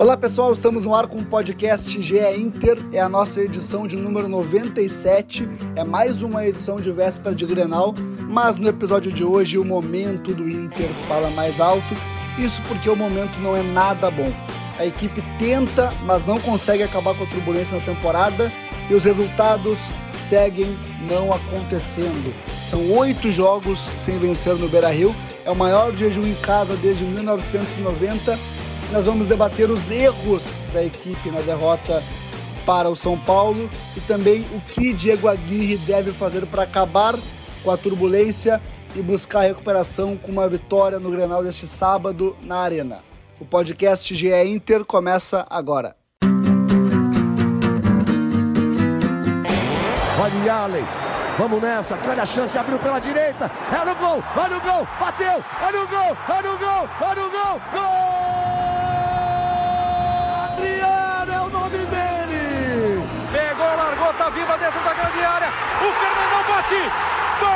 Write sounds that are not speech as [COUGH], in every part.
Olá pessoal, estamos no ar com o podcast GE Inter, é a nossa edição de número 97, é mais uma edição de véspera de Grenal, mas no episódio de hoje o momento do Inter fala mais alto, isso porque o momento não é nada bom. A equipe tenta, mas não consegue acabar com a turbulência na temporada e os resultados seguem não acontecendo. São oito jogos sem vencer no Beira-Rio, é o maior jejum em casa desde 1990 nós vamos debater os erros da equipe na derrota para o São Paulo e também o que Diego Aguirre deve fazer para acabar com a turbulência e buscar recuperação com uma vitória no Grenal deste sábado na Arena. O podcast GE Inter começa agora. Olha Allen, vamos nessa, olha a chance, abriu pela direita, é no gol, olha o gol, bateu, olha o gol, olha o gol, olha o gol, gol! Bola viva dentro da grande área. O Fernandão bate. Gol!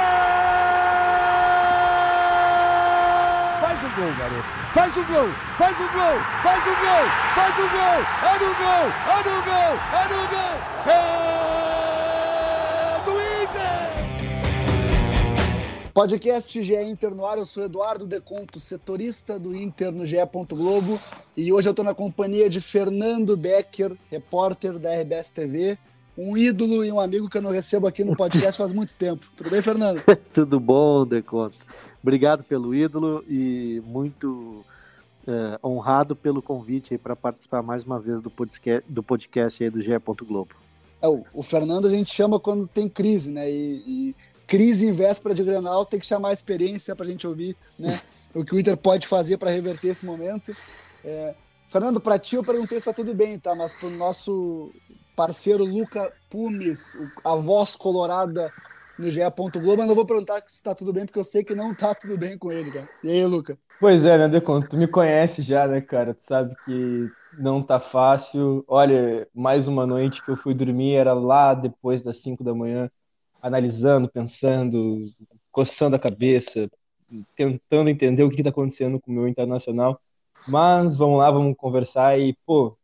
Faz o gol, garoto. Faz o gol, faz o gol, faz o gol, faz o gol. É no gol, é no gol, é no gol. É do Inter. Podcast GE Inter no ar, eu sou Eduardo Deconto, setorista do Inter no GE. Globo, e hoje eu estou na companhia de Fernando Becker, repórter da RBS TV, um ídolo e um amigo que eu não recebo aqui no podcast faz muito tempo. Tudo bem, Fernando? [LAUGHS] Tudo bom, Deconto. Obrigado pelo ídolo e muito é, honrado pelo convite para participar mais uma vez do podcast, do podcast aí do GE. Globo. É, o, o, Fernando a gente chama quando tem crise, né? E, e crise em véspera de Grenal tem que chamar a experiência para a gente ouvir, né? [LAUGHS] o que o Inter pode fazer para reverter esse momento. É, Fernando, para ti eu perguntei se está tudo bem, tá? Mas para o nosso parceiro Luca Pumes, a voz colorada no GE. Globo, eu não vou perguntar se está tudo bem, porque eu sei que não está tudo bem com ele, cara. E aí, Luca? Pois é, né, Decon? Tu me conhece já, né, cara? Tu sabe que não tá fácil. Olha, mais uma noite que eu fui dormir era lá depois das 5 da manhã, analisando, pensando, coçando a cabeça, tentando entender o que está acontecendo com o meu internacional. Mas vamos lá, vamos conversar e, pô,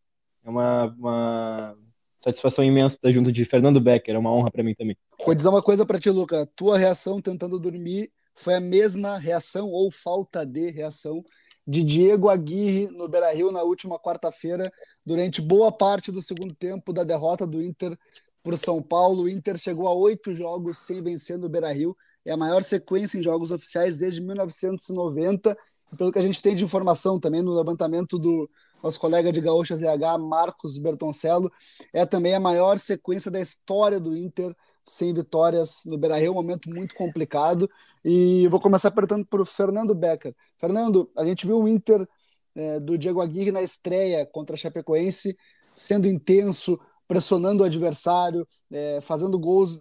é uma, uma satisfação imensa estar junto de Fernando Becker, é uma honra para mim também. Vou dizer uma coisa para ti, Luca. Tua reação tentando dormir foi a mesma reação ou falta de reação de Diego Aguirre no Beira-Rio na última quarta-feira, durante boa parte do segundo tempo da derrota do Inter para o São Paulo. O Inter chegou a oito jogos sem vencer no Beira-Rio. É a maior sequência em jogos oficiais desde 1990. Pelo que a gente tem de informação também no levantamento do, nosso colega de Gaúcha ZH, Marcos Bertoncello, é também a maior sequência da história do Inter sem vitórias no Beira-Rio, um momento muito complicado. E vou começar perguntando para o Fernando Becker. Fernando, a gente viu o Inter é, do Diego Aguirre na estreia contra a Chapecoense sendo intenso, pressionando o adversário, é, fazendo gols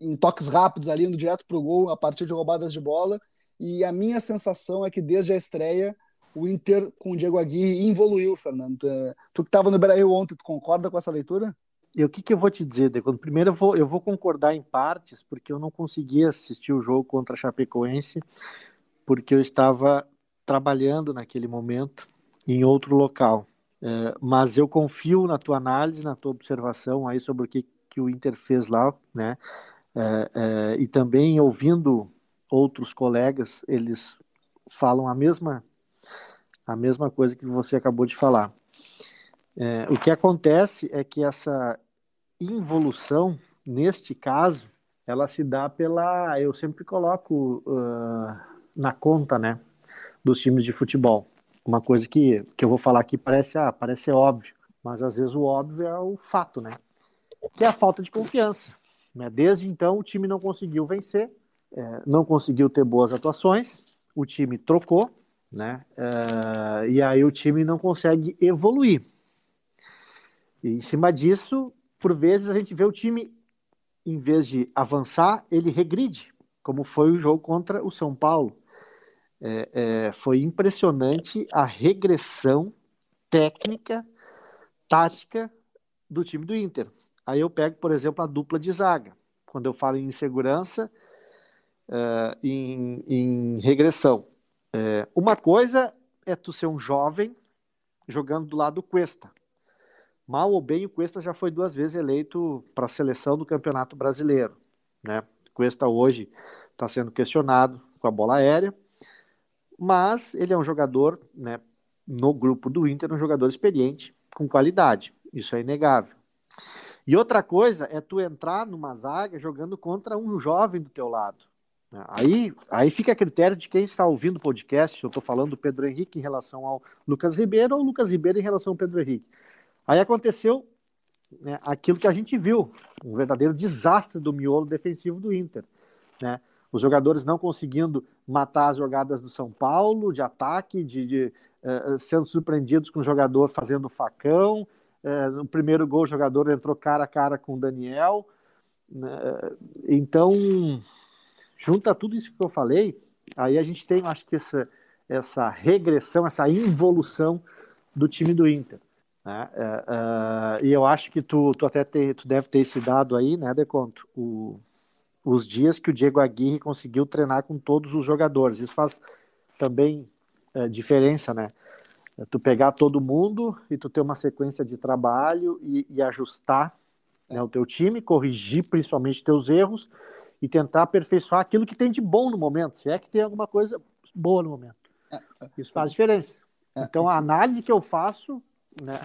em toques rápidos ali, indo direto para o gol a partir de roubadas de bola. E a minha sensação é que desde a estreia o Inter com o Diego Aguirre evoluiu, Fernando. Tu que estava no Brasil ontem, tu concorda com essa leitura? E o que, que eu vou te dizer, Deco? Primeiro eu vou, eu vou concordar em partes, porque eu não consegui assistir o jogo contra a Chapecoense, porque eu estava trabalhando naquele momento em outro local. É, mas eu confio na tua análise, na tua observação aí sobre o que, que o Inter fez lá, né? É, é, e também ouvindo outros colegas, eles falam a mesma a mesma coisa que você acabou de falar. É, o que acontece é que essa involução, neste caso, ela se dá pela. Eu sempre coloco uh, na conta, né, dos times de futebol. Uma coisa que, que eu vou falar aqui parece, ah, parece óbvio, mas às vezes o óbvio é o fato, né? Que é a falta de confiança. Né? Desde então, o time não conseguiu vencer, é, não conseguiu ter boas atuações, o time trocou, né? Uh, e aí o time não consegue evoluir. E em cima disso, por vezes a gente vê o time, em vez de avançar, ele regride, como foi o jogo contra o São Paulo. É, é, foi impressionante a regressão técnica, tática do time do Inter. Aí eu pego, por exemplo, a dupla de zaga. Quando eu falo em insegurança, uh, em, em regressão. É, uma coisa é tu ser um jovem jogando do lado do Cuesta. Mal ou bem, o Cuesta já foi duas vezes eleito para a seleção do Campeonato Brasileiro. Né? Cuesta hoje está sendo questionado com a bola aérea, mas ele é um jogador, né, no grupo do Inter, um jogador experiente, com qualidade. Isso é inegável. E outra coisa é tu entrar numa zaga jogando contra um jovem do teu lado. Aí, aí fica a critério de quem está ouvindo o podcast. Eu estou falando do Pedro Henrique em relação ao Lucas Ribeiro ou Lucas Ribeiro em relação ao Pedro Henrique. Aí aconteceu né, aquilo que a gente viu, um verdadeiro desastre do miolo defensivo do Inter. Né? Os jogadores não conseguindo matar as jogadas do São Paulo de ataque, de, de uh, sendo surpreendidos com o jogador fazendo facão. Uh, no primeiro gol, o jogador entrou cara a cara com o Daniel. Uh, então, junta tudo isso que eu falei, aí a gente tem, acho que essa, essa regressão, essa involução do time do Inter. Né? Uh, uh, e eu acho que tu, tu até te, tu deve ter esse dado aí, né, Deconto? O, os dias que o Diego Aguirre conseguiu treinar com todos os jogadores. Isso faz também uh, diferença, né? Tu pegar todo mundo e tu ter uma sequência de trabalho e, e ajustar né, o teu time, corrigir principalmente teus erros e tentar aperfeiçoar aquilo que tem de bom no momento, se é que tem alguma coisa boa no momento. Isso faz diferença. Então a análise que eu faço né?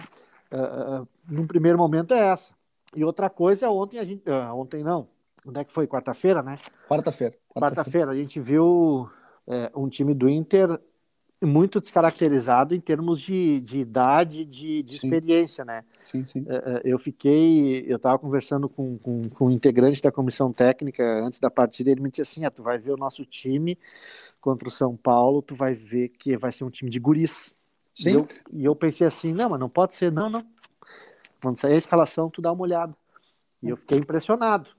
Uh, uh, num primeiro momento é essa. E outra coisa, ontem a gente. Uh, ontem não. Onde é que foi? Quarta-feira, né? Quarta-feira. Quarta-feira, a gente viu é, um time do Inter muito descaracterizado em termos de, de idade, de, de experiência, né? Sim, sim. Eu fiquei, eu estava conversando com, com, com, um integrante da comissão técnica antes da partida, ele me disse assim, ah, tu vai ver o nosso time contra o São Paulo, tu vai ver que vai ser um time de guris. Sim. E eu, e eu pensei assim, não, mas não pode ser, não, não. Quando sair a escalação, tu dá uma olhada. E eu fiquei impressionado.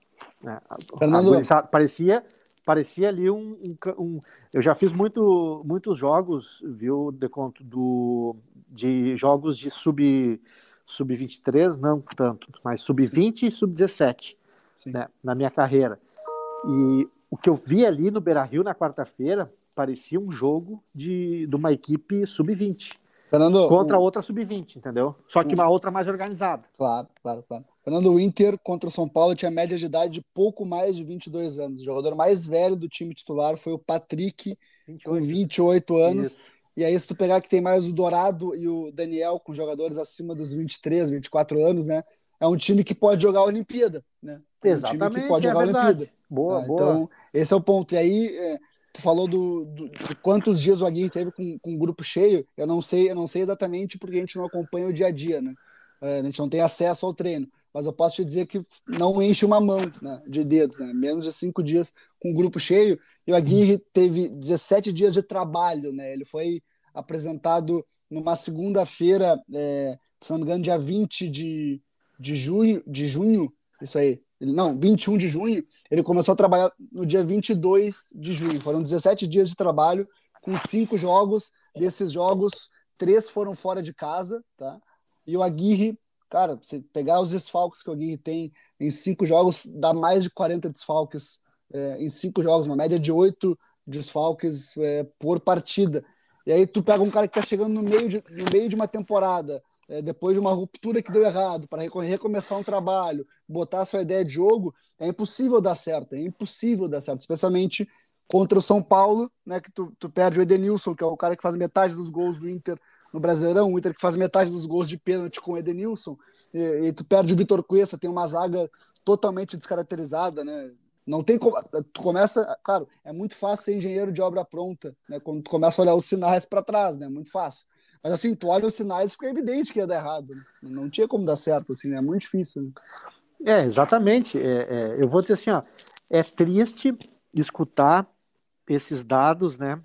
Né? Fernando... parecia, parecia ali um, um, um, Eu já fiz muito, muitos jogos, viu, de conto do, de jogos de sub, sub 23, não tanto, mas sub 20 e sub 17 né, na minha carreira. E o que eu vi ali no Beira Rio na quarta-feira parecia um jogo de, de uma equipe sub 20. Fernando, contra um... outra sub-20, entendeu? Só que uma outra mais organizada. Claro, claro, claro. Fernando, o Inter contra o São Paulo tinha média de idade de pouco mais de 22 anos. O jogador mais velho do time titular foi o Patrick, 28. com 28 anos. Isso. E aí, se tu pegar que tem mais o Dourado e o Daniel, com jogadores acima dos 23, 24 anos, né? É um time que pode jogar a Olimpíada, né? É um Exatamente, pode jogar é a Olimpíada. Boa, ah, boa. Então, esse é o ponto. E aí, é, Tu falou do, do, de quantos dias o Aguirre teve com, com grupo cheio. Eu não sei, eu não sei exatamente porque a gente não acompanha o dia a dia, né? É, a gente não tem acesso ao treino. Mas eu posso te dizer que não enche uma mão né, de dedos, né? Menos de cinco dias com o grupo cheio. E o Aguirre teve 17 dias de trabalho, né? Ele foi apresentado numa segunda-feira, é, se não me engano, dia 20 de, de, junho, de junho, isso aí, não, 21 de junho, ele começou a trabalhar no dia 22 de junho. Foram 17 dias de trabalho com cinco jogos. Desses jogos, três foram fora de casa, tá? E o Aguirre, cara, você pegar os desfalques que o Aguirre tem em cinco jogos, dá mais de 40 desfalques é, em cinco jogos, uma média de oito desfalques é, por partida. E aí tu pega um cara que tá chegando no meio de, no meio de uma temporada, é, depois de uma ruptura que deu errado, para recomeçar um trabalho, botar sua ideia de jogo, é impossível dar certo, é impossível dar certo, especialmente contra o São Paulo, né, que tu, tu perde o Edenilson, que é o cara que faz metade dos gols do Inter no Brasileirão, o Inter que faz metade dos gols de pênalti com o Edenilson, e, e tu perde o Vitor Cuesta, tem uma zaga totalmente descaracterizada, né, não tem como. Tu começa. Claro, é muito fácil ser engenheiro de obra pronta, né? Quando tu começa a olhar os sinais para trás, né? Muito fácil. Mas assim, tu olha os sinais e fica evidente que ia dar errado. Não tinha como dar certo, assim, né? É muito difícil. Né? É, exatamente. É, é, eu vou dizer assim, ó, é triste escutar esses dados, né,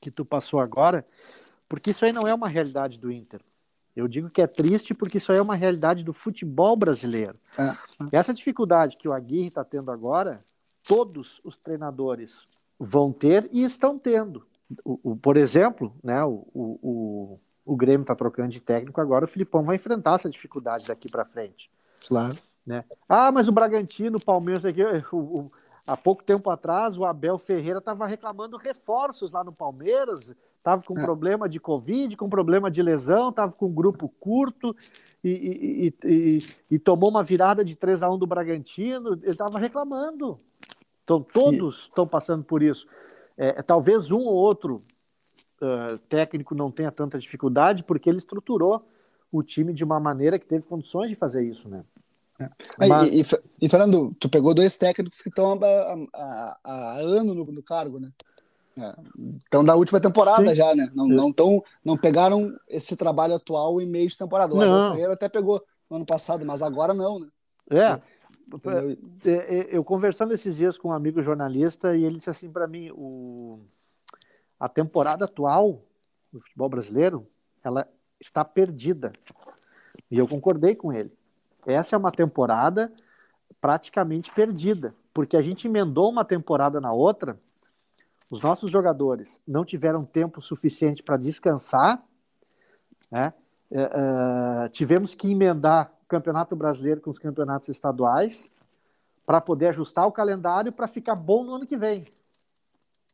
que tu passou agora, porque isso aí não é uma realidade do Inter. Eu digo que é triste porque isso aí é uma realidade do futebol brasileiro. É. Essa dificuldade que o Aguirre está tendo agora, todos os treinadores vão ter e estão tendo. O, o, por exemplo, né, o, o, o Grêmio está trocando de técnico agora, o Filipão vai enfrentar essa dificuldade daqui para frente. Claro. Né? Ah, mas o Bragantino, o Palmeiras, aqui, o, o, há pouco tempo atrás, o Abel Ferreira estava reclamando reforços lá no Palmeiras, Tava com é. problema de Covid, com problema de lesão, tava com um grupo curto e, e, e, e tomou uma virada de 3 a 1 do Bragantino. Ele estava reclamando. Então, todos estão passando por isso. É, talvez um ou outro uh, técnico não tenha tanta dificuldade, porque ele estruturou o time de uma maneira que teve condições de fazer isso, né? É. Mas... E, e, e, Fernando, tu pegou dois técnicos que estão há, ano no, no cargo, né? É. Então, da última temporada Sim. já, né? Não, não, tão, não pegaram esse trabalho atual em meio de temporada. O Abel Ferreira até pegou no ano passado, mas agora não, né? É. É, é. Eu conversando esses dias com um amigo jornalista e ele disse assim para mim, o... a temporada atual do futebol brasileiro, ela está perdida. E eu concordei com ele. Essa é uma temporada praticamente perdida, porque a gente emendou uma temporada na outra, os nossos jogadores não tiveram tempo suficiente para descansar, né? É, é, tivemos que emendar o Campeonato Brasileiro com os campeonatos estaduais para poder ajustar o calendário para ficar bom no ano que vem.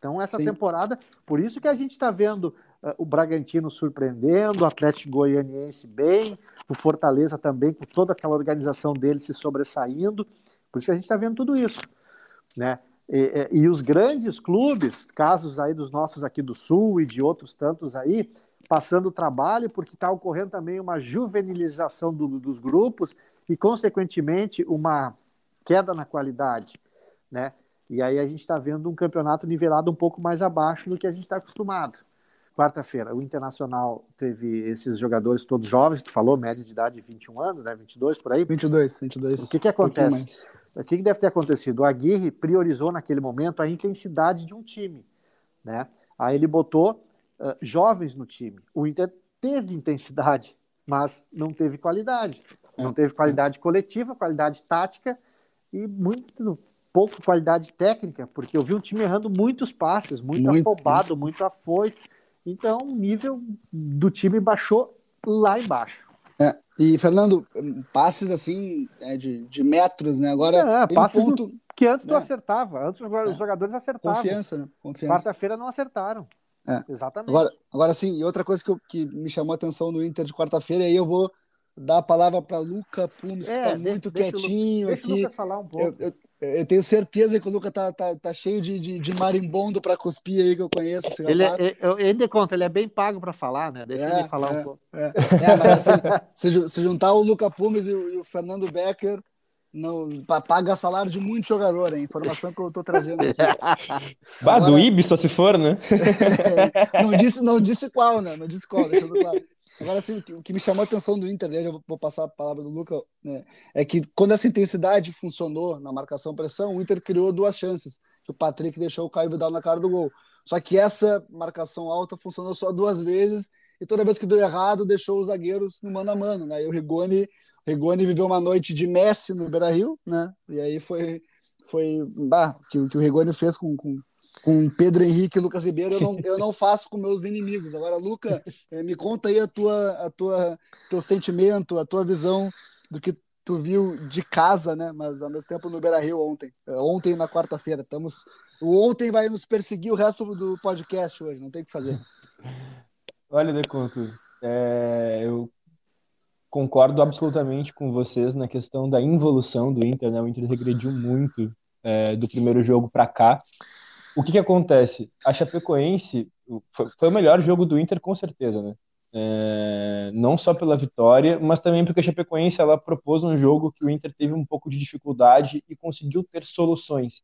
Então, essa Sim. temporada, por isso que a gente está vendo uh, o Bragantino surpreendendo, o Atlético Goianiense bem, o Fortaleza também, com toda aquela organização dele se sobressaindo. Por isso que a gente está vendo tudo isso. Né? E, e, e, os grandes clubes, casos aí dos nossos aqui do Sul e de outros tantos aí, passando trabalho, porque está ocorrendo também uma juvenilização do, dos grupos e, consequentemente, uma queda na qualidade, né? E aí a gente está vendo um campeonato nivelado um pouco mais abaixo do que a gente está acostumado. Quarta-feira, o Internacional teve esses jogadores todos jovens, tu falou, média de idade 21 anos, né? 22 por aí? 22, 22. O que que acontece? Um o que, que deve ter acontecido? O Aguirre priorizou naquele momento a intensidade de um time, né? Aí ele botou uh, jovens no time. O Inter teve intensidade, mas não teve qualidade. Não teve qualidade coletiva, qualidade tática e muito pouco qualidade técnica, porque eu vi um time errando muitos passes, muito, muito afobado, muito afoito. Então, o nível do time baixou lá embaixo. É, e, Fernando, passes assim, é, de, de metros, né? Agora, é, passes um ponto... que antes tu é. acertava, antes os é. jogadores acertavam. Confiança, né? Confiança. Quarta-feira não acertaram. É. Exatamente. Agora, agora sim, e outra coisa que, eu, que me chamou a atenção no Inter de quarta-feira, aí eu vou dar a palavra para Luca Pumes, que está muito deixa quietinho deixa aqui. Deixa o Lucas falar um pouco. Eu, eu, eu tenho certeza que o Lucas tá, tá, tá cheio de, de, de marimbondo para cuspir aí, que eu conheço. Ele, é, eu ainda conta, ele é bem pago para falar, né? Deixa é, ele falar é, um pouco. É, é mas assim, [LAUGHS] se, se, juntar o Luca Pumes e o, e o Fernando Becker, não, paga salário de muito jogador, hein? Informação que eu tô trazendo aqui. [LAUGHS] bah, Agora, do Ibis só se for, né? [LAUGHS] não, disse, não disse qual, né? Não disse qual, deixa eu claro. Agora, assim, o que, me chamou a atenção do Inter, eu vou passar a palavra do Luca, né, é que quando essa intensidade funcionou na marcação-pressão, o Inter criou duas chances, que o Patrick deixou o Caio Vidal na cara do gol. Só que essa marcação alta funcionou só duas vezes, e toda vez que deu errado, deixou os zagueiros no mano a mano, né? E o Rigoni, Rigoni viveu uma noite de Messi no Beira-Rio, né? E aí foi, foi bah, que, que o Rigoni fez com, com com Pedro Henrique e Lucas Ribeiro, eu não, eu não faço com meus inimigos. Agora, Luca, eh, me conta aí a tua, a tua, teu sentimento, a tua visão do que tu viu de casa, né? Mas ao mesmo tempo no Beira Rio ontem. Eh, ontem na quarta-feira. Estamos. O ontem vai nos perseguir o resto do podcast hoje, não tem o que fazer. [LAUGHS] Olha, Deconto, é, eu concordo absolutamente com vocês na questão da involução do Inter, né? O Inter regrediu muito é, do primeiro jogo para cá. O que que acontece? A Chapecoense foi, foi o melhor jogo do Inter, com certeza, né? É, não só pela vitória, mas também porque a Chapecoense ela propôs um jogo que o Inter teve um pouco de dificuldade e conseguiu ter soluções.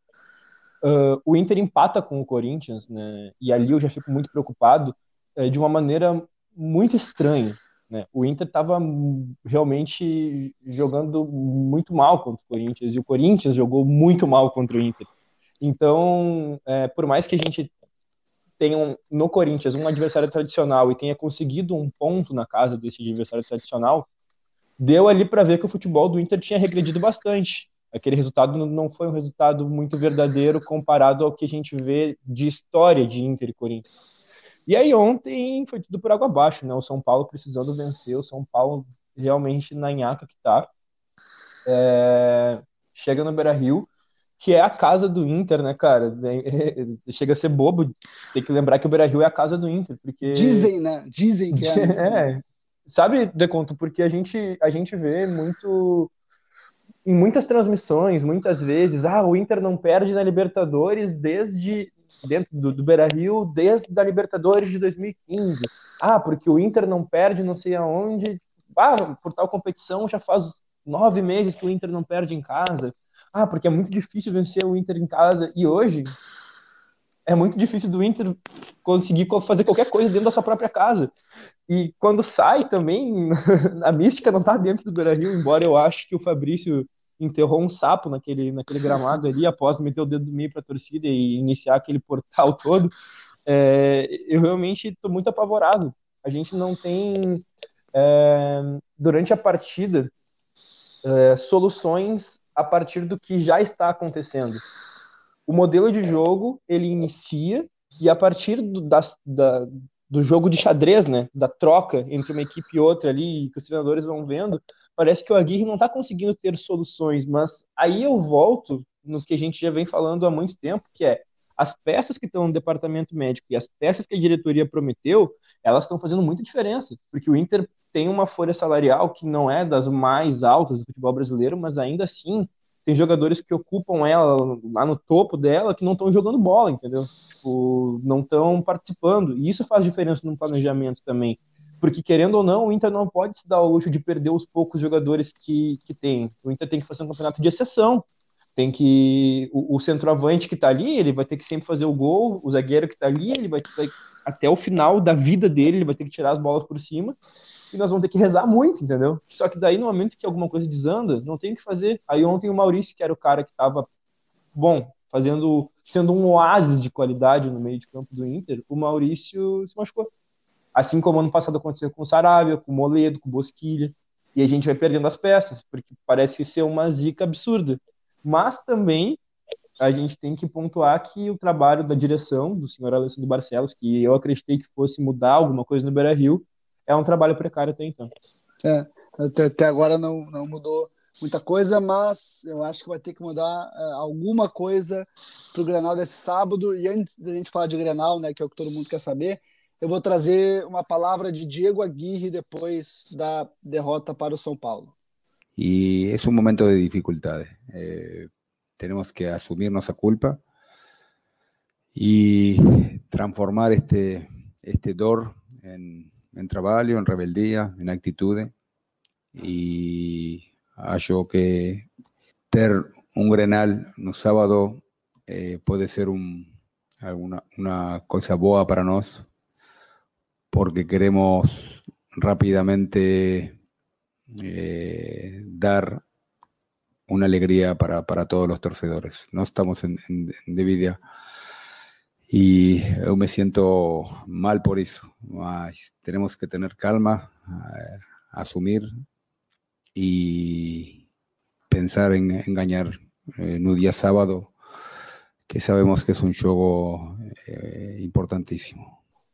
Uh, o Inter empata com o Corinthians, né? E ali eu já fico muito preocupado é, de uma maneira muito estranha. Né? O Inter estava realmente jogando muito mal contra o Corinthians e o Corinthians jogou muito mal contra o Inter. Então, é, por mais que a gente tenha um, no Corinthians um adversário tradicional e tenha conseguido um ponto na casa desse adversário tradicional, deu ali para ver que o futebol do Inter tinha regredido bastante. Aquele resultado não foi um resultado muito verdadeiro comparado ao que a gente vê de história de Inter e Corinthians. E aí ontem foi tudo por água abaixo, né? O São Paulo precisando vencer, o São Paulo realmente na nhaca que tá. É... Chega no Beira-Rio, que é a casa do Inter, né, cara? Chega a ser bobo ter que lembrar que o Beira-Rio é a casa do Inter, porque... Dizem, né? Dizem que é. [LAUGHS] é. Sabe, Deconto, porque a gente, a gente vê muito... Em muitas transmissões, muitas vezes, ah, o Inter não perde na Libertadores desde dentro do, do Beira-Rio desde a Libertadores de 2015. Ah, porque o Inter não perde não sei aonde. Ah, por tal competição já faz nove meses que o Inter não perde em casa. Ah, porque é muito difícil vencer o Inter em casa. E hoje é muito difícil do Inter conseguir fazer qualquer coisa dentro da sua própria casa. E quando sai também, [LAUGHS] a mística não está dentro do Beira-Rio, embora eu acho que o Fabrício enterrou um sapo naquele, naquele gramado ali, após meter o dedo do meio para a torcida e iniciar aquele portal [LAUGHS] todo, é, eu realmente estou muito apavorado. A gente não tem, é, durante a partida, é, soluções a partir do que já está acontecendo. O modelo de jogo, ele inicia e a partir do, da, da, do jogo de xadrez, né, da troca entre uma equipe e outra ali, que os treinadores vão vendo, parece que o Aguirre não está conseguindo ter soluções, mas aí eu volto no que a gente já vem falando há muito tempo, que é as peças que estão no departamento médico e as peças que a diretoria prometeu, elas estão fazendo muita diferença, porque o Inter tem uma folha salarial que não é das mais altas do futebol brasileiro, mas ainda assim tem jogadores que ocupam ela lá no topo dela que não estão jogando bola, entendeu? Tipo, não estão participando. E isso faz diferença no planejamento também. Porque, querendo ou não, o Inter não pode se dar o luxo de perder os poucos jogadores que, que tem. O Inter tem que fazer um campeonato de exceção. Tem que. O, o centroavante que está ali, ele vai ter que sempre fazer o gol. O zagueiro que está ali, ele vai. Até o final da vida dele, ele vai ter que tirar as bolas por cima. E nós vamos ter que rezar muito, entendeu? Só que daí, no momento que alguma coisa desanda, não tem o que fazer. Aí ontem o Maurício, que era o cara que estava, bom, fazendo. sendo um oásis de qualidade no meio de campo do Inter, o Maurício se machucou. Assim como ano passado aconteceu com o Sarabia, com o Moledo, com o Bosquilha. E a gente vai perdendo as peças, porque parece ser uma zica absurda. Mas também a gente tem que pontuar que o trabalho da direção do senhor Alessandro Barcelos, que eu acreditei que fosse mudar alguma coisa no Beira Rio, é um trabalho precário até então. É, até, agora não, não mudou muita coisa, mas eu acho que vai ter que mudar uh, alguma coisa para o Grenal desse sábado. E antes da gente falar de Grenal, né, que é o que todo mundo quer saber, eu vou trazer uma palavra de Diego Aguirre depois da derrota para o São Paulo. Y es un momento de dificultades. Eh, tenemos que asumir nuestra culpa y transformar este, este dor en, en trabajo, en rebeldía, en actitudes. Y acho que ter un Grenal no sábado eh, puede ser una cosa boa para nosotros porque queremos rápidamente eh, dar una alegría para, todos los torcedores. No estamos en, en, y yo me siento mal por eso. tenemos que tener calma, eh, asumir y pensar en, engañar en un día sábado, que sabemos que es un juego eh.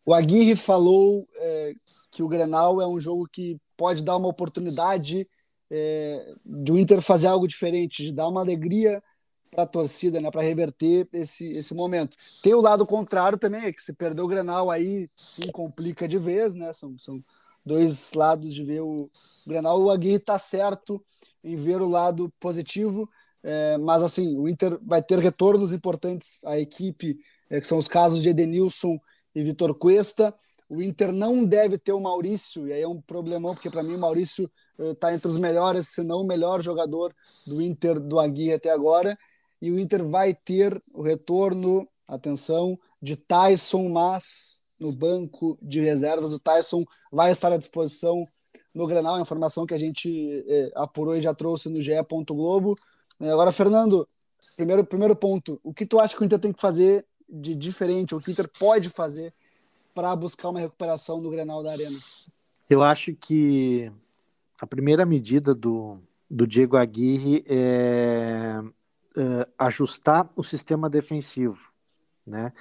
O Aguirre falou é, que o Grenal é um jogo que pode dar uma oportunidade é, de o Inter fazer algo diferente, de dar uma alegria para a torcida, né, para reverter esse, esse momento. Tem o lado contrário também, é que se perder o Grenal aí sim complica de vez, né? São, são dois lados de ver o, o Grenal. O Aguirre está certo em ver o lado positivo, é, mas assim, o Inter vai ter retornos importantes à equipe, é, que são os casos de Edenilson e Vitor Cuesta. O Inter não deve ter o Maurício, e aí é um problemão, porque para mim o Maurício está uh, entre os melhores, se não o melhor jogador do Inter do Aguirre até agora. E o Inter vai ter o retorno, atenção, de Tyson, mas no banco de reservas. O Tyson vai estar à disposição no Granal, a informação que a gente eh, apurou e já trouxe no GE. Globo. Agora, Fernando, primeiro, primeiro ponto, o que tu acha que o Inter tem que fazer de diferente, o que o Inter pode fazer para buscar uma recuperação no Grenal da Arena? Eu acho que a primeira medida do, do Diego Aguirre é, é ajustar o sistema defensivo, né?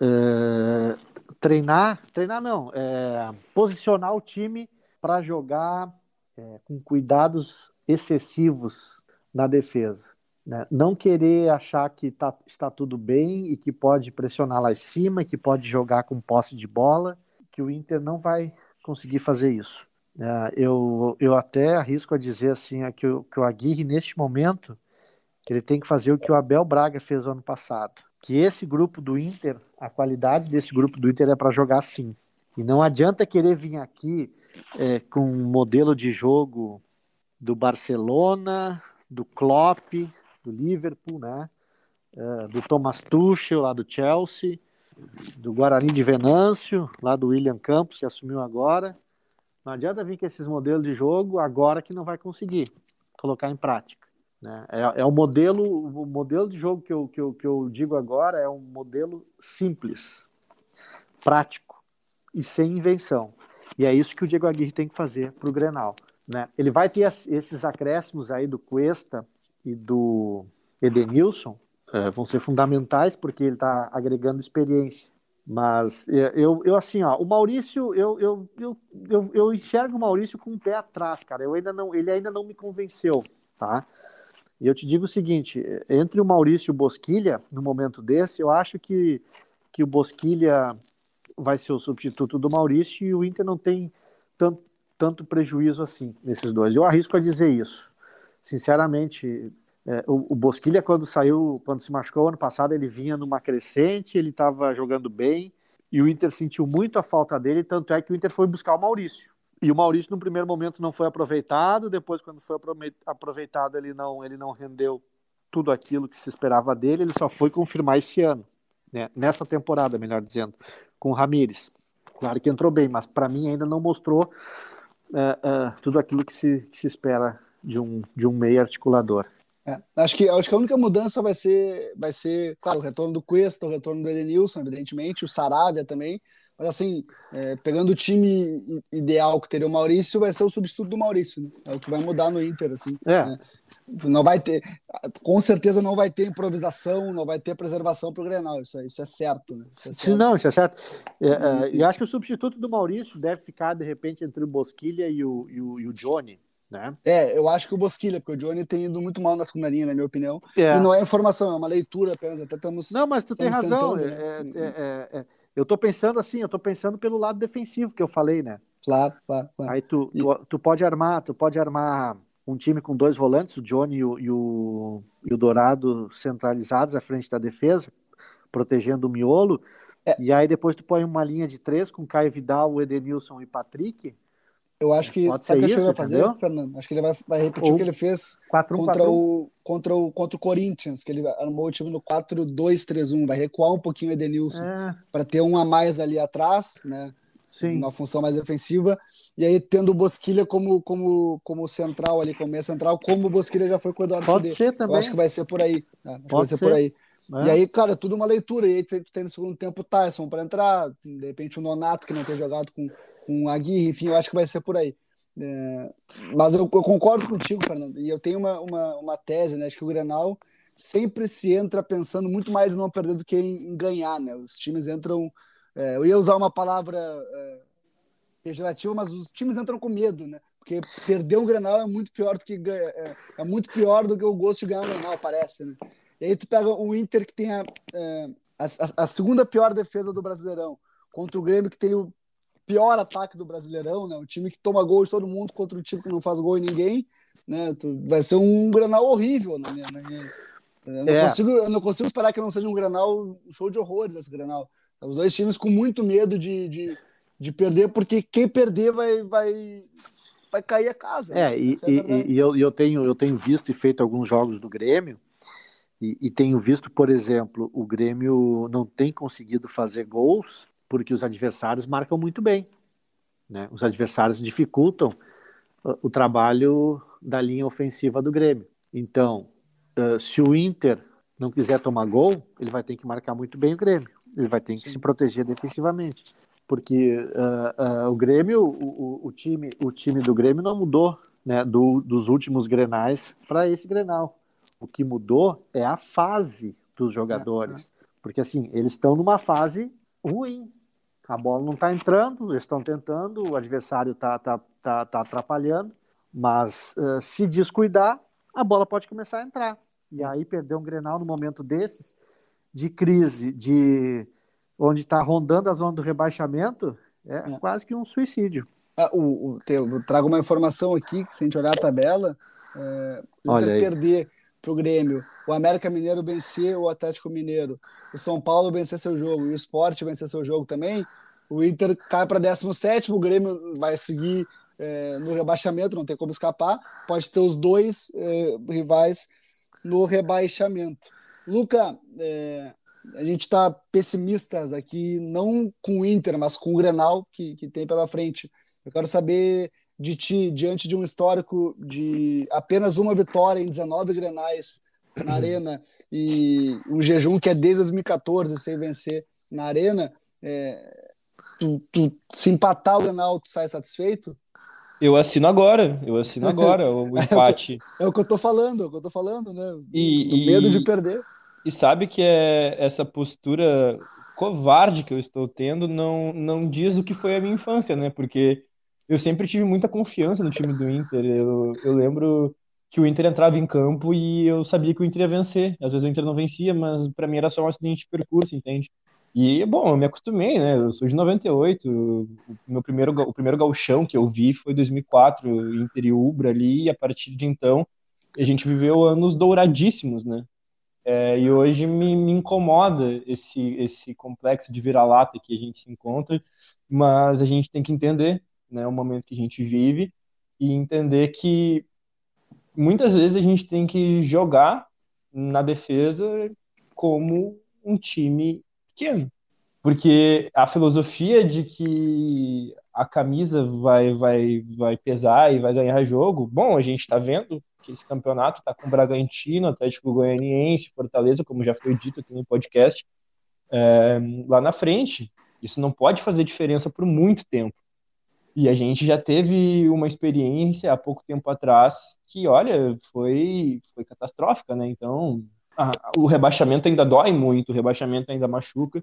É, treinar, treinar não, é, posicionar o time para jogar é, com cuidados excessivos na defesa. Né? Não querer achar que tá, está tudo bem e que pode pressionar lá em cima, e que pode jogar com posse de bola, que o Inter não vai conseguir fazer isso. É, eu, eu até arrisco a dizer assim é que, o, que o Aguirre, neste momento, ele tem que fazer o que o Abel Braga fez ano passado. Que esse grupo do Inter, a qualidade desse grupo do Inter é para jogar assim. E não adianta querer vir aqui é, com um modelo de jogo do Barcelona, do Klopp, do Liverpool, né? É, do Thomas Tuchel, lá do Chelsea, do Guarani de Venâncio, lá do William Campos, que assumiu agora. Não adianta vir com esses modelos de jogo agora que não vai conseguir colocar em prática. Né? É, é modelo, o modelo de jogo que eu, que, eu, que eu digo agora é um modelo simples, prático e sem invenção. E é isso que o Diego Aguirre tem que fazer para o Grenal. Né? Ele vai ter esses acréscimos aí do Cuesta e do Edenilson, é, vão ser fundamentais porque ele está agregando experiência. Mas eu, eu assim, ó, o Maurício, eu, eu, eu, eu, eu enxergo o Maurício com um pé atrás, cara. Eu ainda não, ele ainda não me convenceu, tá? E eu te digo o seguinte: entre o Maurício e o Bosquilha, no momento desse, eu acho que, que o Bosquilha vai ser o substituto do Maurício e o Inter não tem tanto, tanto prejuízo assim nesses dois. Eu arrisco a dizer isso. Sinceramente, é, o, o, Bosquilha, quando saiu, quando se machucou ano passado, ele vinha numa crescente, ele estava jogando bem, e o Inter sentiu muito a falta dele, tanto é que o Inter foi buscar o Maurício. E o Maurício, no primeiro momento, não foi aproveitado, depois, quando foi aproveitado, ele não, ele não rendeu tudo aquilo que se esperava dele, ele só foi confirmar esse ano, né? nessa temporada, melhor dizendo, com o Ramires. Claro que entrou bem, mas para mim ainda não mostrou uh, uh, tudo aquilo que se, que se espera de um, de um meio articulador. É, acho, que, acho que a única mudança vai ser, vai ser, claro, o retorno do Cuesta, o retorno do Edenilson, evidentemente, o Saravia também. Mas assim, é, pegando o time ideal que teria o Maurício, vai ser o substituto do Maurício, né? É o que vai mudar no Inter, assim. É. Né? Não vai ter, com certeza não vai ter improvisação, não vai ter preservação para o Grenal, isso, isso é certo, né? Isso é certo. Não, isso é certo. É, é, e acho que o substituto do Maurício deve ficar, de repente, entre o Bosquilha e o, e o, e o Johnny né? É, eu acho que o Bosquilha, porque o Johnny tem ido muito mal na segunda linha, na minha opinião. É. E não é informação, é uma leitura apenas. Até estamos. Não, mas tu tem razão. É, é, é, é, eu estou pensando assim, eu estou pensando pelo lado defensivo que eu falei, né? Claro, claro. claro. Aí tu, e... tu, tu, pode armar, tu pode armar um time com dois volantes, o Johnny e o, e o, e o Dourado centralizados à frente da defesa, protegendo o miolo. É. E aí depois tu põe uma linha de três com Caio Vidal, o Edenilson e Patrick eu acho que Pode sabe o que ele vai fazer, entendeu? Fernando? Acho que ele vai, vai repetir Ou o que ele fez 4 -1, contra, 4 o, contra, o, contra o Corinthians, que ele armou o time no 4-2-3-1, vai recuar um pouquinho o Edenilson é. para ter um a mais ali atrás, né? Sim. Uma função mais defensiva, e aí tendo o Bosquilha como, como, como central ali, como meia central, como o Bosquilha já foi com o Eduardo Pode ser também. Eu acho que vai ser por aí. Né? Pode vai ser, ser por aí. É. E aí, cara, tudo uma leitura. E aí tem, tem no segundo tempo o Tyson para entrar, de repente o Nonato, que não tem jogado com, com a Aguirre, enfim, eu acho que vai ser por aí. É, mas eu, eu, concordo contigo, Fernando, e eu tenho uma, uma, uma, tese, né? Acho que o Grenal sempre se entra pensando muito mais em não perder do que em, ganhar, né? Os times entram. É, eu ia usar uma palavra é, mas os times entram com medo, né? Porque perder um Grenal é muito pior do que é, é, muito pior do que o gosto de ganhar um Grenal, parece, né? E aí tu pega o Inter que tem a, é, a, a segunda pior defesa do Brasileirão contra o Grêmio que tem o pior ataque do Brasileirão, né? O time que toma gol de todo mundo contra o time que não faz gol em ninguém, né? Vai ser um Granal horrível na minha, na minha... Eu, não é. consigo, eu não consigo esperar que não seja um Granal, um show de horrores esse Granal. Os dois times com muito medo de, de, de perder, porque quem perder vai, vai, vai cair a casa. É, né? e, é e, e, eu, eu, tenho, eu tenho visto e feito alguns jogos do Grêmio, e, e tenho visto, por exemplo, o Grêmio não tem conseguido fazer gols porque os adversários marcam muito bem. Né? Os adversários dificultam uh, o trabalho da linha ofensiva do Grêmio. Então, uh, se o Inter não quiser tomar gol, ele vai ter que marcar muito bem o Grêmio. Ele vai ter que Sim. se proteger defensivamente. Porque uh, o Grêmio, o, o, time, o time do Grêmio não mudou né, do, dos últimos grenais para esse grenal. O que mudou é a fase dos jogadores. É, é. Porque assim, eles estão numa fase ruim. A bola não está entrando, eles estão tentando, o adversário está tá, tá, tá atrapalhando, mas uh, se descuidar, a bola pode começar a entrar. E aí perder um Grenal no momento desses, de crise, de onde está rondando a zona do rebaixamento, é, é. quase que um suicídio. Ah, o, o, eu trago uma informação aqui, que se a gente olhar a tabela, é, Olha perder para o Grêmio, o América Mineiro vencer o Atlético Mineiro, o São Paulo vencer seu jogo e o Sport vencer seu jogo também, o Inter cai para 17, o Grêmio vai seguir é, no rebaixamento, não tem como escapar, pode ter os dois é, rivais no rebaixamento. Luca, é, a gente está pessimistas aqui, não com o Inter, mas com o Grenal que, que tem pela frente. Eu quero saber de ti, diante de um histórico de apenas uma vitória em 19 Grenais na Arena e um jejum que é desde 2014 sem vencer na Arena, é, tu, tu, se empatar o Grenal, tu sai satisfeito? Eu assino agora, eu assino [LAUGHS] agora o empate. é, o que, eu tô falando, é o que eu tô falando, né? E, o medo de perder. E sabe que é essa postura covarde que eu estou tendo não, não diz o que foi a minha infância, né? Porque eu sempre tive muita confiança no time do Inter. Eu, eu lembro que o Inter entrava em campo e eu sabia que o Inter ia vencer. Às vezes o Inter não vencia, mas para mim era só um acidente de percurso, entende? E, bom, eu me acostumei, né? Eu sou de 98. O meu primeiro, o primeiro gauchão que eu vi foi 2004, Inter e Ubra ali, e a partir de então a gente viveu anos douradíssimos, né? É, e hoje me, me, incomoda esse, esse complexo de vira-lata que a gente se encontra, mas a gente tem que entender né, o momento que a gente vive e entender que muitas vezes a gente tem que jogar na defesa como um time pequeno. Porque a filosofia de que a camisa vai, vai, vai pesar e vai ganhar jogo, bom, a gente está vendo que esse campeonato está com Bragantino, Atlético Goianiense, Fortaleza, como já foi dito aqui no podcast, é, lá na frente. Isso não pode fazer diferença por muito tempo. E a gente já teve uma experiência há pouco tempo atrás que, olha, foi, foi catastrófica, né? Então, a, o rebaixamento ainda dói muito, o rebaixamento ainda machuca.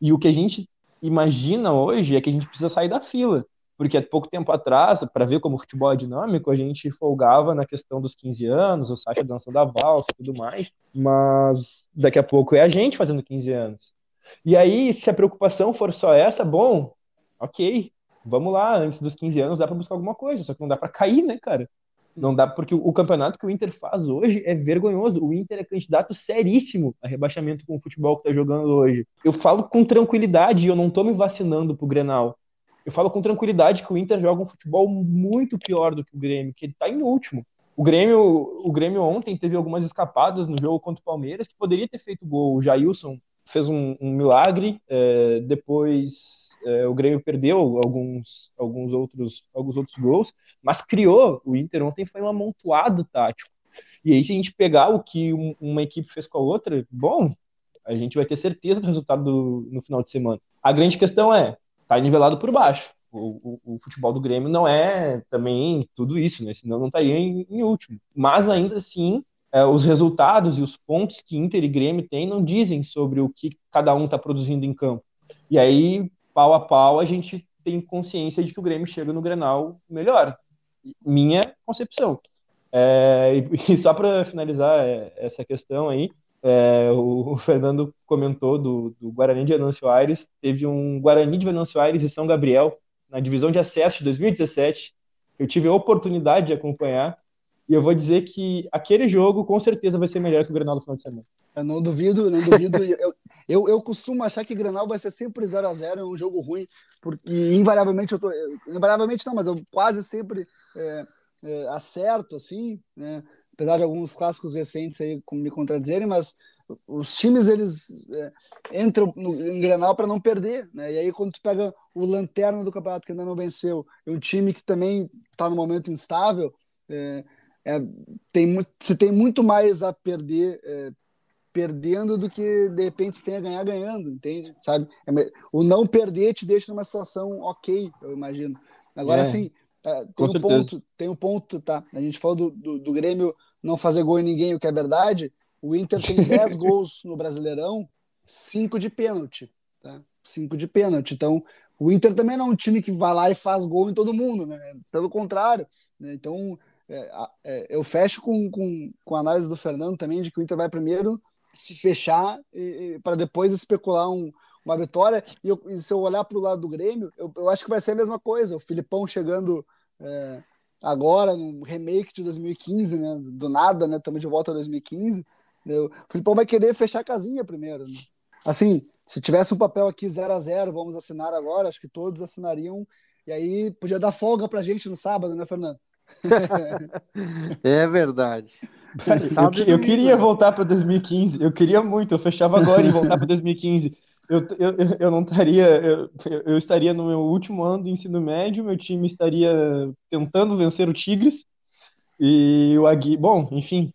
E o que a gente imagina hoje é que a gente precisa sair da fila. Porque há pouco tempo atrás, para ver como o futebol é dinâmico, a gente folgava na questão dos 15 anos, o Sacha dançando a valsa e tudo mais, mas daqui a pouco é a gente fazendo 15 anos. E aí, se a preocupação for só essa, bom, ok, vamos lá, antes dos 15 anos dá para buscar alguma coisa, só que não dá para cair, né, cara? Não dá, porque o, campeonato que o Inter faz hoje é vergonhoso. O Inter é candidato seríssimo a rebaixamento com o futebol que tá jogando hoje. Eu falo com tranquilidade, eu não tô me vacinando pro Grenal. Eu falo com tranquilidade que o Inter joga um futebol muito pior do que o Grêmio, que ele tá em último. O Grêmio, o Grêmio ontem teve algumas escapadas no jogo contra o Palmeiras que poderia ter feito gol. O Jailson fez um, um milagre, é, depois é, o Grêmio perdeu alguns, alguns, outros, alguns outros gols, mas criou. O Inter ontem foi um amontoado tático. E aí, se a gente pegar o que um, uma equipe fez com a outra, bom, a gente vai ter certeza do resultado do, no final de semana. A grande questão é, tá nivelado por baixo. O, o, o, futebol do Grêmio não é também tudo isso, né? Senão não estaria em, em último. Mas ainda assim, os resultados e os pontos que Inter e Grêmio têm não dizem sobre o que cada um está produzindo em campo. E aí, pau a pau, a gente tem consciência de que o Grêmio chega no Grenal melhor. Minha concepção. É, e [LAUGHS] só para finalizar é, essa questão aí, é, o, Fernando comentou do, do, Guarani de Venâncio Aires, teve um Guarani de Venâncio Aires e São Gabriel na divisão de acesso de 2017, eu tive a oportunidade de acompanhar, e eu vou dizer que aquele jogo com certeza vai ser melhor que o Grenal do final de semana. Eu não duvido, não duvido. [LAUGHS] eu, eu, eu, costumo achar que Grenal vai ser sempre 0 a 0 é um jogo ruim, porque invariavelmente eu tô. Invariavelmente não, mas eu quase sempre é, é, acerto, assim, né? Apesar de alguns clássicos recentes aí me contradizerem, mas os times eles é, entram no, em Grenal para não perder, né? E aí quando tu pega o lanterna do campeonato que ainda não venceu, e um time que também está no momento instável, é, é, tem, se tem muito mais a perder é, perdendo do que de repente se tem a ganhar ganhando, entende? Sabe? É, o não perder te deixa numa situação ok, eu imagino. Agora, é, sim, é, tem, um ponto, tem um ponto, tá? A gente falou do, do, do, Grêmio não fazer gol em ninguém, o que é verdade. O Inter tem [LAUGHS] 10 gols no Brasileirão, 5 de pênalti, tá? 5 de pênalti. Então, o Inter também não é um time que vai lá e faz gol em todo mundo, né? Pelo contrário. Né? Então, eu fecho com, com, com a análise do Fernando também, de que o Inter vai primeiro se fechar para depois especular um, uma vitória. E, eu, e se eu olhar para o lado do Grêmio, eu, eu, acho que vai ser a mesma coisa. O Filipão chegando é, agora, no remake de 2015, né? Do nada, né? Estamos de volta a 2015. O Filipão vai querer fechar a casinha primeiro. Né? Assim, se tivesse um papel aqui 0 a 0 vamos assinar agora, acho que todos assinariam. E aí podia dar folga pra gente no sábado, né, Fernando? [LAUGHS] é verdade. Eu, eu, queria voltar para 2015, eu queria muito, eu fechava agora e voltar para 2015. Eu, eu, eu não estaria, eu, eu estaria no meu último ano do ensino médio, meu time estaria tentando vencer o Tigres e o Agui. Bom, enfim,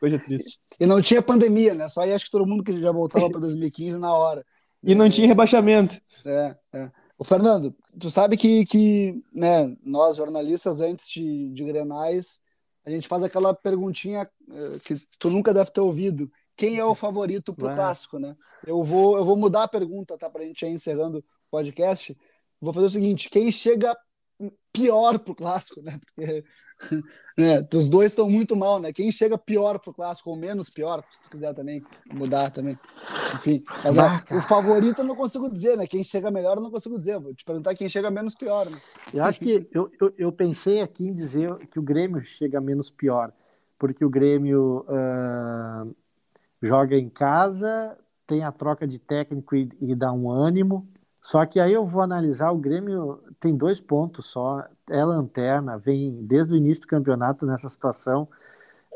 coisa triste. E não tinha pandemia, né? Só aí acho que todo mundo que já voltava para 2015 na hora. E não tinha rebaixamento. É, é. O Fernando, tu sabe que, que né, nós jornalistas antes de, de Grenais, a gente faz aquela perguntinha uh, que tu nunca deve ter ouvido. Quem é o [LAUGHS] favorito pro clássico, né? Eu vou, eu vou mudar a pergunta, tá? Pra gente ir encerrando o podcast. Vou fazer o seguinte: quem chega pior pro clássico, né? Porque né, [LAUGHS] os dois estão muito mal, né? Quem chega pior pro clássico ou menos pior, se tu quiser também mudar também. Enfim, mas ah, o favorito eu não consigo dizer, né? Quem chega melhor eu não consigo dizer. Vou te perguntar quem chega menos pior. Né? Eu acho que eu, eu, eu, pensei aqui em dizer que o Grêmio chega menos pior, porque o Grêmio uh, joga em casa, tem a troca de técnico e, e dá um ânimo. Só que aí eu vou analisar, o Grêmio tem dois pontos só, é lanterna, vem desde o início do campeonato nessa situação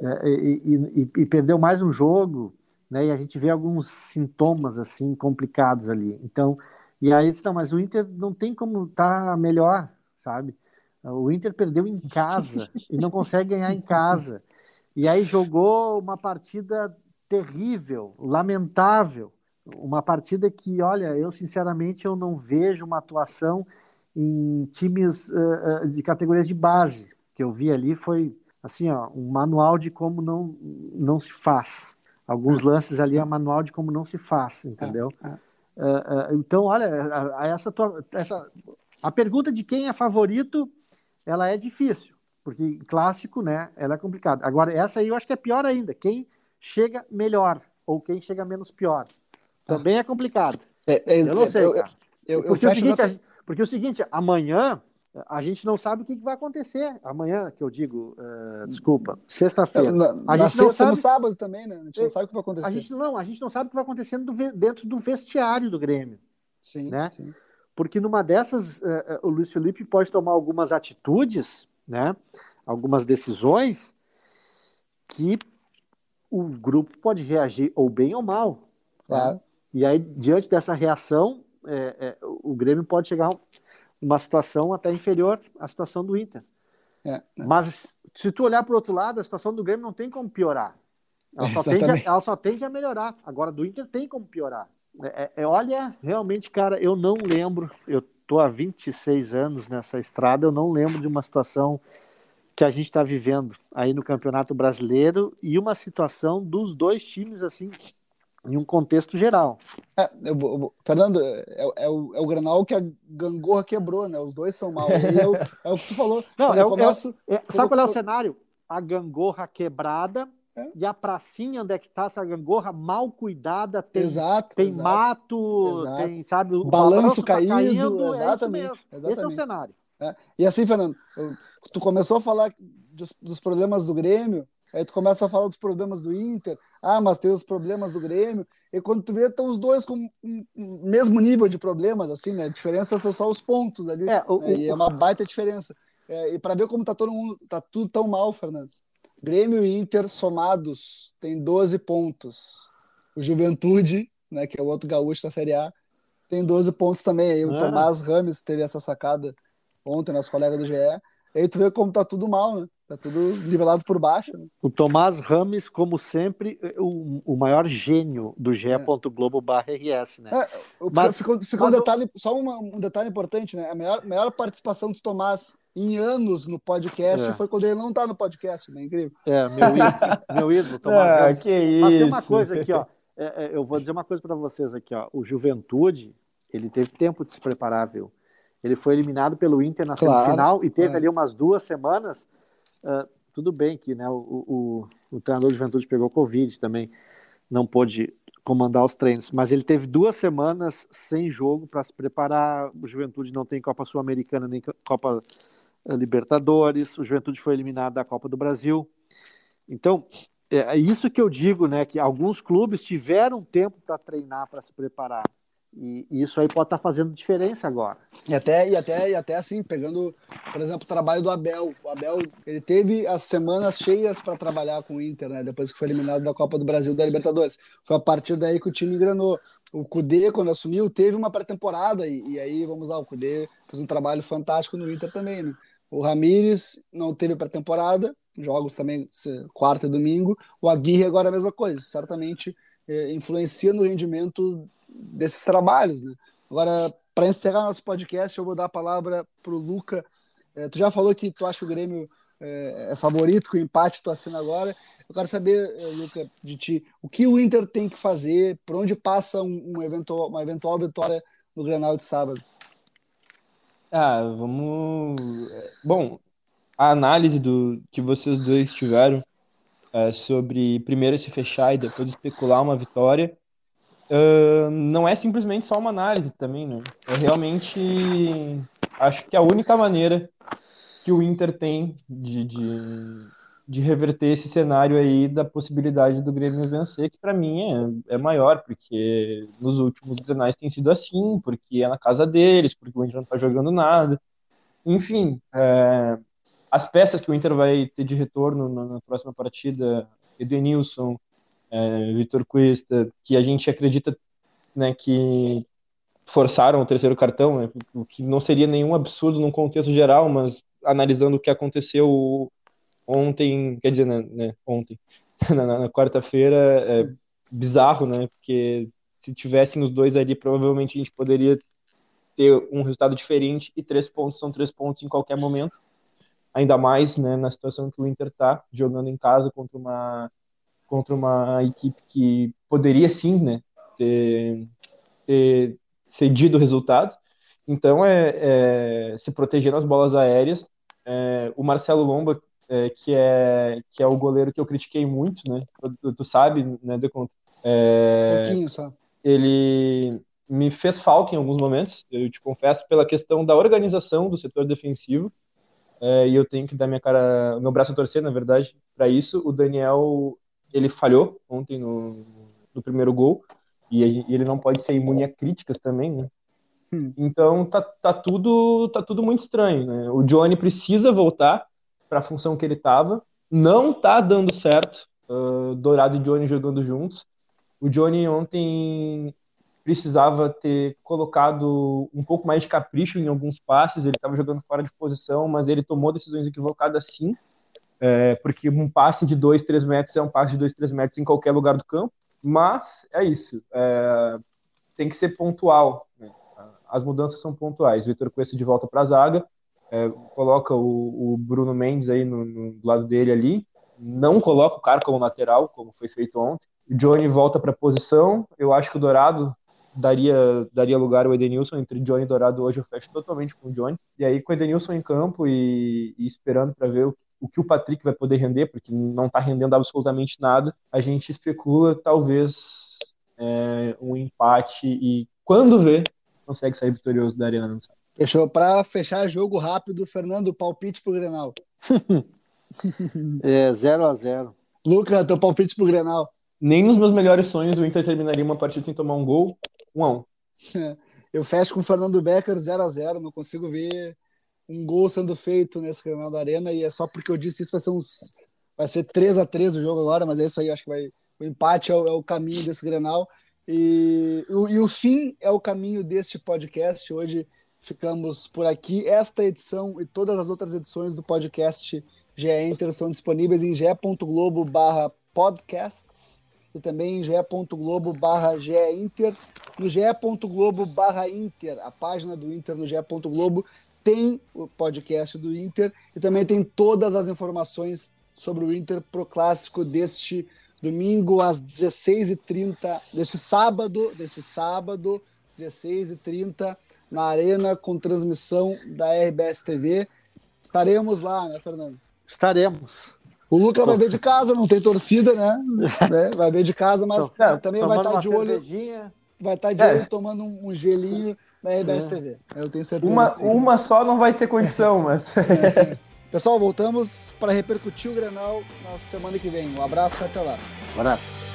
é, e, e, e, perdeu mais um jogo, né? E a gente vê alguns sintomas assim complicados ali. Então, e aí não, mas o Inter não tem como estar tá melhor, sabe? O Inter perdeu em casa e não consegue ganhar em casa. E aí jogou uma partida terrível, lamentável uma partida que, olha, eu sinceramente eu não vejo uma atuação em times uh, de categorias de base que eu vi ali foi assim, ó, um manual de como não não se faz. Alguns lances ali é um manual de como não se faz, entendeu? Uh, uh, então, olha, essa, tua, essa a pergunta de quem é favorito, ela é difícil, porque clássico, né? Ela é complicada. Agora essa aí eu acho que é pior ainda. Quem chega melhor ou quem chega menos pior? Também é complicado. É, é, eu não sei, eu, cara. Eu, porque, o seguinte, porque o seguinte, amanhã a gente não sabe o que vai acontecer. Amanhã, que eu digo, uh, desculpa, sexta-feira. A gente não sabe... no sábado também, né? A gente não sabe o que vai acontecer. A gente não, a gente não sabe o que vai acontecer dentro do vestiário do Grêmio. Sim, né? Sim. Porque numa dessas, uh, uh, o Luiz Felipe pode tomar algumas atitudes, né? Algumas decisões que o grupo pode reagir ou bem ou mal. Né? Claro. Né? E aí, diante dessa reação, é, é, o Grêmio pode chegar a uma situação até inferior à situação do Inter. É, é. Mas se tu olhar para o outro lado, a situação do Grêmio não tem como piorar. Ela [LAUGHS] só, tende a, ela só tende a melhorar. Agora, do Inter tem como piorar. É, é, olha, realmente, cara, eu não lembro. Eu tô há 26 anos nessa estrada, eu não lembro de uma situação que a gente está vivendo aí no Campeonato Brasileiro e uma situação dos dois times assim em um contexto geral. É, eu, eu, Fernando, é, é, o, é o Granal que a gangorra quebrou, né? Os dois estão mal. Eu, [LAUGHS] é o que tu falou. Não, é, começo, é, sabe qual é o cenário? A gangorra quebrada é. e a pracinha onde é que está essa gangorra mal cuidada, tem, exato, tem exato, mato, exato. tem, sabe, o balanço, tá caído, caindo, exatamente, exatamente. Esse é o cenário. É. E assim, Fernando, tu começou a falar dos, dos problemas do Grêmio, Aí tu começa a falar dos problemas do Inter, ah, mas tem os problemas do Grêmio, e quando tu vê, estão os dois com o mesmo nível de problemas, assim, né? A diferença são só os pontos ali. É, o, né? E é uma baita diferença. É, e para ver como tá todo mundo, tá tudo tão mal, Fernando. Grêmio e Inter somados tem 12 pontos. O Juventude, né, que é o outro gaúcho da Série A, tem 12 pontos também. Aí o ah. Tomás Rames teve essa sacada ontem, nosso colega do GE. E aí tu vê como tá tudo mal, né? Tá tudo nivelado por baixo. Né? O Tomás Rames, como sempre, o, o maior gênio do ge.globo.rs, né? É, mas ficou, ficou mas um detalhe, só uma, um detalhe importante, né? A maior, maior participação do Tomás em anos no podcast é. foi quando ele não tá no podcast, né? Incrível. É, meu ídolo, meu ídolo [LAUGHS] Tomás ah, Rames. Que mas tem uma coisa aqui, ó. É, é, eu vou dizer uma coisa para vocês aqui, ó. O Juventude, ele teve tempo de se preparar, viu? Ele foi eliminado pelo Inter na claro, semifinal e teve é. ali umas duas semanas uh, tudo bem que né, o, o, o treinador de juventude pegou Covid também, não pôde comandar os treinos, mas ele teve duas semanas sem jogo para se preparar. O Juventude não tem Copa Sul-Americana nem Copa eh, Libertadores. O Juventude foi eliminado da Copa do Brasil. Então, é, é isso que eu digo, né? Que alguns clubes tiveram tempo para treinar, para se preparar. E, isso aí pode estar tá fazendo diferença agora. E até, e até, e até assim, pegando, por exemplo, o trabalho do Abel. O Abel ele teve as semanas cheias para trabalhar com o Inter, né? Depois que foi eliminado da Copa do Brasil da Libertadores. Foi a partir daí que o time engrenou. O Cudê, quando assumiu, teve uma pré-temporada, e, e, aí, vamos lá, o Cudê fez um trabalho fantástico no Inter também, né? O Ramires não teve pré-temporada, jogos também quarta e domingo. O Aguirre agora é a mesma coisa, certamente é, influencia no rendimento desses trabalhos. Né? Agora, para encerrar nosso podcast, eu vou dar a palavra para o Luca. É, tu já falou que tu acha o Grêmio é, é favorito, que o empate tu assina agora. Eu quero saber, é, Luca, de ti, o que o Inter tem que fazer, por onde passa um, um eventual, uma eventual vitória no Grenal de sábado? Ah, vamos. Bom, a análise do que vocês dois tiveram é, sobre primeiro se fechar e depois especular uma vitória uh, não é simplesmente só uma análise também, né? É realmente, acho que a única maneira que o Inter tem de, de, de reverter esse cenário aí da possibilidade do Grêmio vencer, que para mim é, é maior, porque nos últimos grenais tem sido assim, porque é na casa deles, porque o Inter não tá jogando nada. Enfim, é, as peças que o Inter vai ter de retorno na, na próxima partida, Edenilson, é, Vitor Cuesta, que a gente acredita né, que forçaram o terceiro cartão, né, o que não seria nenhum absurdo num contexto geral, mas analisando o que aconteceu ontem, quer dizer, né, né ontem, [LAUGHS] na, na quarta-feira, é bizarro, né, porque se tivessem os dois ali, provavelmente a gente poderia ter um resultado diferente, e três pontos são três pontos em qualquer momento, ainda mais né, na situação que o Inter está jogando em casa contra uma contra uma equipe que poderia sim né, ter, ter cedido o resultado. Então, é, é se proteger nas bolas aéreas. É, o Marcelo Lomba, é, que, é, que é o goleiro que eu critiquei muito, né? Tu, tu sabe, né, de conta. É, um só. Ele me fez falta em alguns momentos, eu te confesso, pela questão da organização do setor defensivo. É, e eu tenho que dar minha cara, meu braço a torcer, na verdade, para isso. O Daniel ele falhou ontem no, no primeiro gol e ele não pode ser imune a críticas também, né? Hum. Então tá, tá tudo tá tudo muito estranho, né? O Johnny precisa voltar para a função que ele estava, não tá dando certo. Uh, Dourado e Johnny jogando juntos. O Johnny ontem precisava ter colocado um pouco mais de capricho em alguns passes. Ele estava jogando fora de posição, mas ele tomou decisões equivocadas sim é, porque um passe de 2, 3 metros é um passe de 2, 3 metros em qualquer lugar do campo, mas é isso, é, tem que ser pontual, né? as mudanças são pontuais, Vitor Cuesta de volta para a zaga, é, coloca o, o, Bruno Mendes aí no, no, do lado dele ali, não coloca o cara como lateral, como foi feito ontem, o Johnny volta para a posição, eu acho que o Dourado daria, daria lugar ao Edenilson entre Johnny e Dourado hoje eu fecho totalmente com o Johnny. E aí com o Edenilson em campo e, e esperando para ver o o que o Patrick vai poder render, porque não está rendendo absolutamente nada, a gente especula talvez é, um empate e quando vê, consegue sair vitorioso da Arena, não sabe. Fechou. Para fechar jogo rápido, Fernando, palpite pro Grenal. [LAUGHS] é 0 a 0 Luca, teu palpite pro Grenal. Nem nos meus melhores sonhos o Inter terminaria uma partida sem tomar um gol. 1 a 1 [LAUGHS] Eu fecho com o Fernando Becker 0 a 0 Não consigo ver um gol sendo feito nesse Grenal da Arena e é só porque eu disse isso vai ser uns vai ser 3 a 3 o jogo agora, mas é isso aí, acho que vai o empate é o, é o caminho desse Grenal e, o, e o fim é o caminho deste podcast. Hoje ficamos por aqui. Esta edição e todas as outras edições do podcast GE Inter são disponíveis em ge.globo barra podcasts e também em ge.globo barra Inter. No ge.globo barra Inter, a página do Inter no ge.globo tem o podcast do Inter e também tem todas as informações sobre o Inter pro clássico deste domingo às 16h30, deste sábado, deste sábado, 16h30, na Arena, com transmissão da RBS TV. Estaremos lá, né, Fernando? Estaremos. O Luca vai ver de casa, não tem torcida, né? [LAUGHS] né? Vai ver de casa, mas Então, também vai estar Tomando de olho, vai estar de É. olho tomando um, um gelinho na RBS TV. Eu tenho certeza. Uma, uma só não vai ter condição, [LAUGHS] mas. Pessoal, voltamos para repercutir o Grenal na semana que vem. Um abraço e até lá. Abraço.